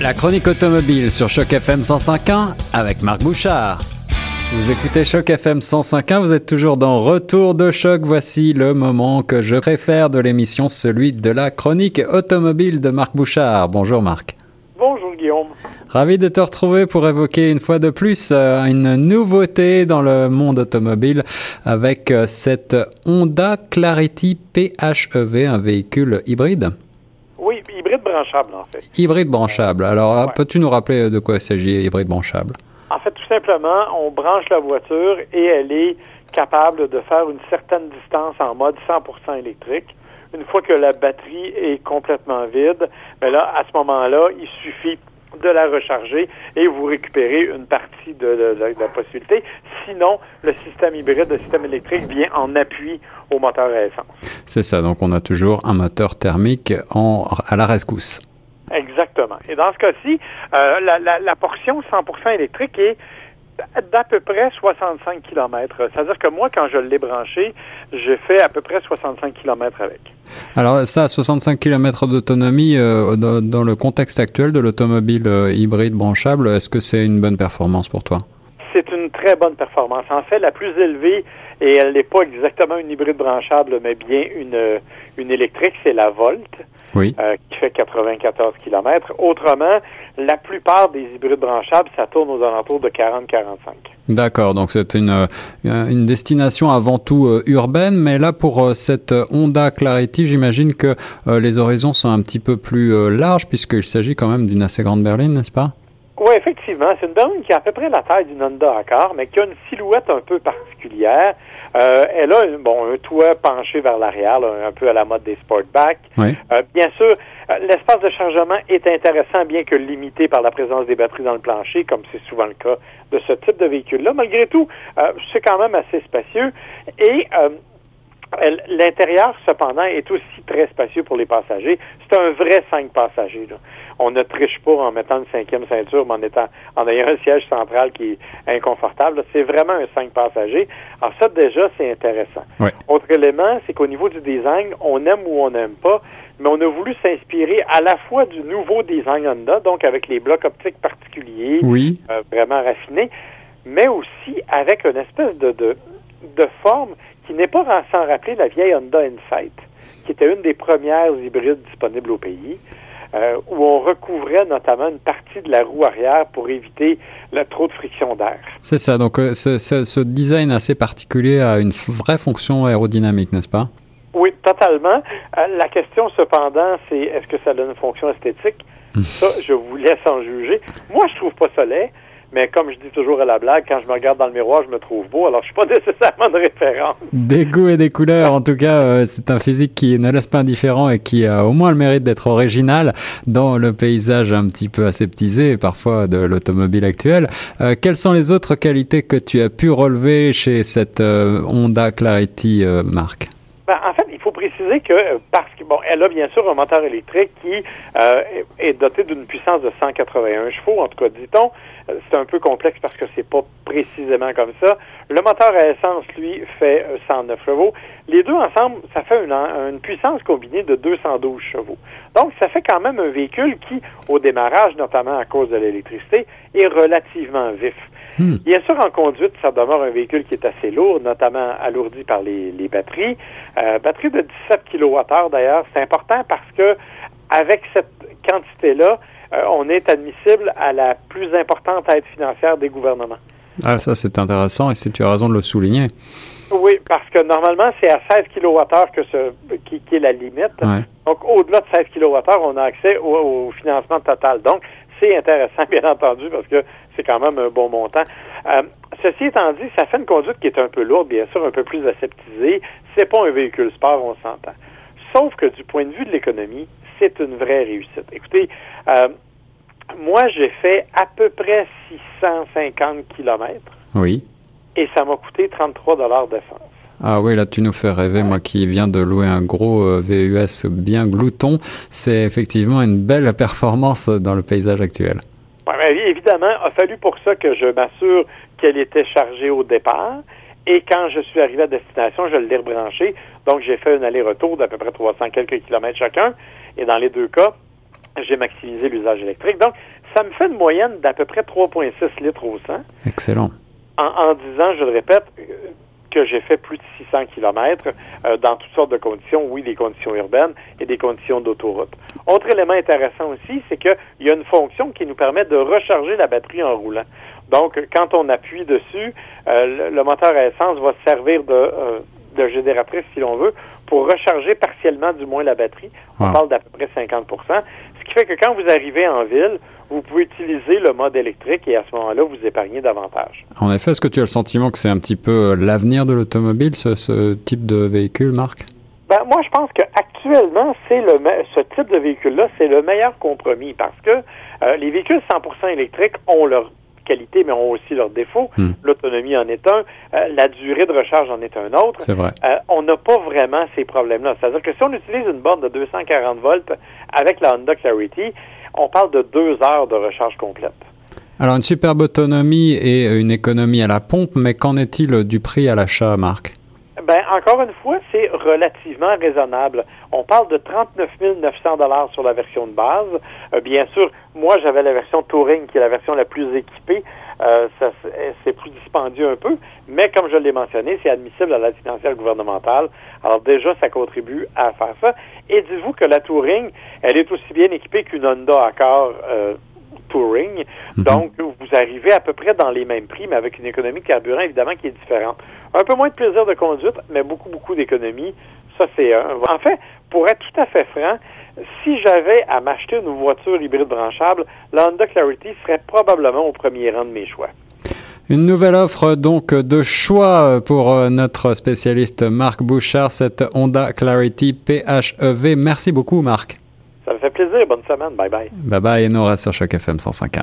La chronique automobile sur Choc FM 105.1 avec Marc Bouchard. Vous écoutez Choc FM 105.1, vous êtes toujours dans Retour de choc. Voici le moment que je préfère de l'émission, celui de la chronique automobile de Marc Bouchard. Bonjour Marc. Bonjour Guillaume. Ravi de te retrouver pour évoquer une fois de plus euh, une nouveauté dans le monde automobile avec euh, cette Honda Clarity PHEV, un véhicule hybride. Hybride branchable, en fait. Hybride branchable. Alors, ouais. peux-tu nous rappeler de quoi il s'agit, hybride branchable? En fait, tout simplement, on branche la voiture et elle est capable de faire une certaine distance en mode 100% électrique. Une fois que la batterie est complètement vide, bien là, à ce moment-là, il suffit de la recharger et vous récupérez une partie de, de, de, la possibilité. Sinon, le système hybride, le système électrique vient en appui au moteur à essence. C'est ça, donc on a toujours un moteur thermique en, à la rescousse. Exactement. Et dans ce cas-ci, euh, la, la, la, portion 100% électrique est d'à peu près 65 km. C'est-à-dire que moi, quand je l'ai branché, j'ai fait à peu près 65 km avec. Alors ça, 65 km d'autonomie, euh, dans, dans, le contexte actuel de l'automobile euh, hybride branchable, est-ce que c'est une bonne performance pour toi? C'est une très bonne performance. En fait, la plus élevée, et elle n'est pas exactement une hybride branchable, mais bien une, une électrique, c'est la Volt. Oui. Euh, qui fait 94 km. Autrement, la plupart des hybrides branchables, ça tourne aux alentours de 40-45. D'accord, donc c'est une, euh, une destination avant tout euh, urbaine, mais là pour euh, cette Honda Clarity, j'imagine que les horizons sont un petit peu plus larges puisqu'il s'agit quand même d'une assez grande berline, n'est-ce pas? Oui, effectivement. C'est une berline qui a à peu près la taille d'une Honda Accord, mais qui a une silhouette un peu particulière. Euh, elle a bon, un toit penché vers l'arrière, un peu à la mode des Sportback. Oui. Euh, bien sûr, l'espace de chargement est intéressant, bien que limité par la présence des batteries dans le plancher, comme c'est souvent le cas de ce type de véhicule-là. Malgré tout, euh, c'est quand même assez spacieux. Et L'intérieur, cependant, est aussi très spacieux pour les passagers. C'est un vrai cinq passagers. Là. On ne triche pas en mettant une cinquième ceinture, mais en, étant, en ayant un siège central qui est inconfortable. C'est vraiment un cinq passagers. Alors ça, déjà, c'est intéressant. Ouais. Autre élément, c'est qu'au niveau du design, on aime ou on n'aime pas, mais on a voulu s'inspirer à la fois du nouveau design Honda, donc avec les blocs optiques particuliers, oui. euh, vraiment raffinés, mais aussi avec une espèce de, de, de forme qui n'est pas sans rappeler la vieille Honda Insight, qui était une des premières hybrides disponibles au pays, euh, où on recouvrait notamment une partie de la roue arrière pour éviter le trop de friction d'air. C'est ça, donc euh, ce, ce, ce, design assez particulier a une vraie fonction aérodynamique, n'est-ce pas? Oui, totalement. Euh, la question cependant, c'est est-ce que ça donne une fonction esthétique? ça, je vous laisse en juger. Moi, je trouve pas ça laid. Mais comme je dis toujours à la blague, quand je me regarde dans le miroir, je me trouve beau. Alors, je suis pas nécessairement de référence. Des goûts et des couleurs. En tout cas, euh, c'est un physique qui ne laisse pas indifférent et qui a au moins le mérite d'être original dans le paysage un petit peu aseptisé, parfois, de l'automobile actuelle. Euh, quelles sont les autres qualités que tu as pu relever chez cette euh, Honda Clarity, Marc? Ben, en fait, il faut préciser que parce que bon, elle a bien sûr un moteur électrique qui euh, est doté d'une puissance de 181 chevaux, en tout cas dit-on. C'est un peu complexe parce que c'est pas précisément comme ça. Le moteur à essence, lui, fait 109 chevaux. Les deux ensemble, ça fait une, une puissance combinée de 212 chevaux. Donc, ça fait quand même un véhicule qui, au démarrage, notamment à cause de l'électricité, est relativement vif. Hmm. Bien sûr, en conduite, ça demeure un véhicule qui est assez lourd, notamment alourdi par les, les batteries. Euh, batterie de 17 kWh d'ailleurs, c'est important parce que avec cette quantité-là, euh, on est admissible à la plus importante aide financière des gouvernements. Ah, ça c'est intéressant et tu as raison de le souligner. Oui, parce que normalement, c'est à 16 kWh que ce, qui, qui est la limite. Ouais. Donc, au-delà de 16 kWh, on a accès au, au financement total. Donc, c'est intéressant, bien entendu, parce que c'est quand même un bon montant. Euh, ceci étant dit, ça fait une conduite qui est un peu lourde, bien sûr, un peu plus aseptisée. C'est pas un véhicule sport, on s'entend. Sauf que du point de vue de l'économie, c'est une vraie réussite. Écoutez, euh, moi, j'ai fait à peu près 650 kilomètres. Oui. Et ça m'a coûté 33 dollars d'essence. Ah oui, là tu nous fais rêver, moi qui viens de louer un gros euh, VUS bien glouton, c'est effectivement une belle performance dans le paysage actuel. Ouais, mais évidemment, il a fallu pour ça que je m'assure qu'elle était chargée au départ. Et quand je suis arrivé à destination, je l'ai rebranché. Donc, j'ai fait un aller-retour d'à peu près 300 quelques kilomètres chacun. Et dans les deux cas, j'ai maximisé l'usage électrique. Donc, ça me fait une moyenne d'à peu près 3,6 litres au 100. Excellent. En, en 10 ans, je le répète, que j'ai fait plus de 600 kilomètres euh, dans toutes sortes de conditions, oui, des conditions urbaines et des conditions d'autoroute. Autre élément intéressant aussi, c'est qu'il y a une fonction qui nous permet de recharger la batterie en roulant. Donc, quand on appuie dessus, euh, le, moteur à essence va servir de, euh, de génératrice, si l'on veut, pour recharger partiellement du moins la batterie. On parle d'à peu près 50 Ce qui fait que quand vous arrivez en ville, vous pouvez utiliser le mode électrique et à ce moment-là, vous épargnez davantage. En effet, est-ce que tu as le sentiment que c'est un petit peu euh, l'avenir de l'automobile, ce, type de véhicule, Marc? Ben, moi, je pense qu'actuellement, c'est le ce type de véhicule-là, c'est le meilleur compromis parce que euh, les véhicules 100% électriques ont leur qualité, mais ont aussi leurs défauts. Hmm. L'autonomie en est un, euh, la durée de recharge en est un autre. C'est vrai. on n'a pas vraiment ces problèmes-là. C'est-à-dire que si on utilise une borne de 240 volts avec la Honda Clarity, on parle de deux heures de recharge complète. Alors une superbe autonomie et une économie à la pompe, mais qu'en est-il du prix à l'achat, Marc? Ben, encore une fois, c'est relativement raisonnable. On parle de 39 900 dollars sur la version de base. Euh, bien sûr, moi, j'avais la version Touring, qui est la version la plus équipée. Euh, c'est plus dispendieux un peu, mais comme je l'ai mentionné, c'est admissible à la financière gouvernementale. Alors déjà, ça contribue à faire ça. Et dites-vous que la Touring, elle est aussi bien équipée qu'une Honda Accord euh, Touring. Mhm. Donc, vous arrivez à peu près dans les mêmes prix, mais avec une économie de carburant, évidemment, qui est différente. Un peu moins de plaisir de conduite, mais beaucoup, beaucoup d'économie. Ça, c'est... en fait, pour être tout à fait franc, si j'avais à m'acheter une voiture hybride branchable, la Honda Clarity serait probablement au premier rang de mes choix. Une nouvelle offre donc de choix pour euh, notre spécialiste Marc Bouchard, cette Honda Clarity PHEV. Merci beaucoup Marc. Ça me fait plaisir. Bonne semaine. Bye bye. Bye bye et Nora sur Choc FM 105.1.